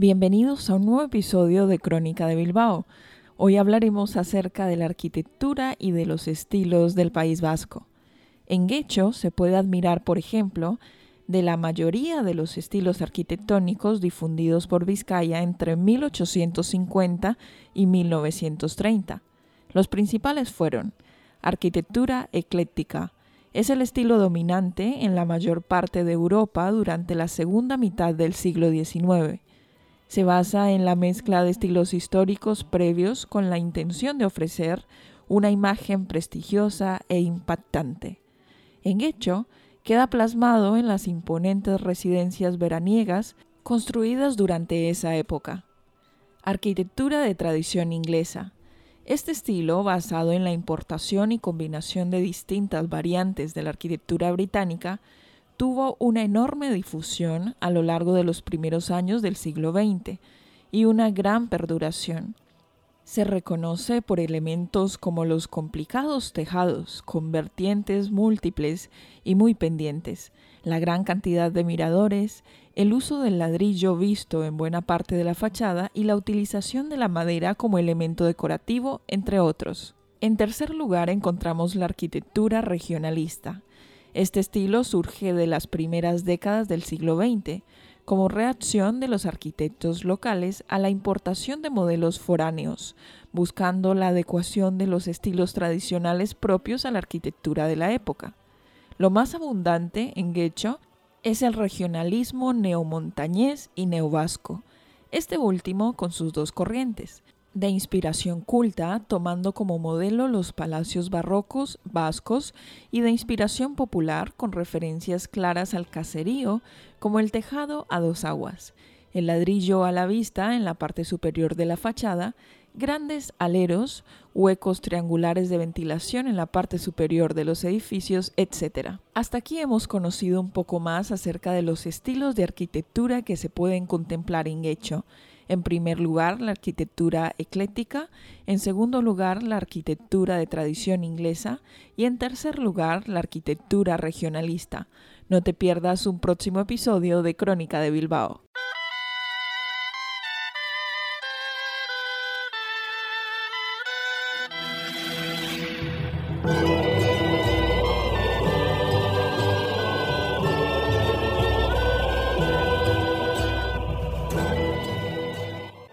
Bienvenidos a un nuevo episodio de Crónica de Bilbao. Hoy hablaremos acerca de la arquitectura y de los estilos del País Vasco. En Guecho se puede admirar, por ejemplo, de la mayoría de los estilos arquitectónicos difundidos por Vizcaya entre 1850 y 1930. Los principales fueron arquitectura ecléctica. Es el estilo dominante en la mayor parte de Europa durante la segunda mitad del siglo XIX. Se basa en la mezcla de estilos históricos previos con la intención de ofrecer una imagen prestigiosa e impactante. En hecho, queda plasmado en las imponentes residencias veraniegas construidas durante esa época. Arquitectura de tradición inglesa. Este estilo, basado en la importación y combinación de distintas variantes de la arquitectura británica, tuvo una enorme difusión a lo largo de los primeros años del siglo XX y una gran perduración se reconoce por elementos como los complicados tejados, con vertientes múltiples y muy pendientes, la gran cantidad de miradores, el uso del ladrillo visto en buena parte de la fachada y la utilización de la madera como elemento decorativo, entre otros. En tercer lugar encontramos la arquitectura regionalista. Este estilo surge de las primeras décadas del siglo XX, como reacción de los arquitectos locales a la importación de modelos foráneos, buscando la adecuación de los estilos tradicionales propios a la arquitectura de la época. Lo más abundante en Guecho es el regionalismo neomontañés y neovasco, este último con sus dos corrientes, de inspiración culta, tomando como modelo los palacios barrocos vascos, y de inspiración popular, con referencias claras al caserío, como el tejado a dos aguas, el ladrillo a la vista en la parte superior de la fachada, grandes aleros, huecos triangulares de ventilación en la parte superior de los edificios, etc. Hasta aquí hemos conocido un poco más acerca de los estilos de arquitectura que se pueden contemplar en Guecho, en primer lugar, la arquitectura ecléctica, en segundo lugar, la arquitectura de tradición inglesa y en tercer lugar, la arquitectura regionalista. No te pierdas un próximo episodio de Crónica de Bilbao.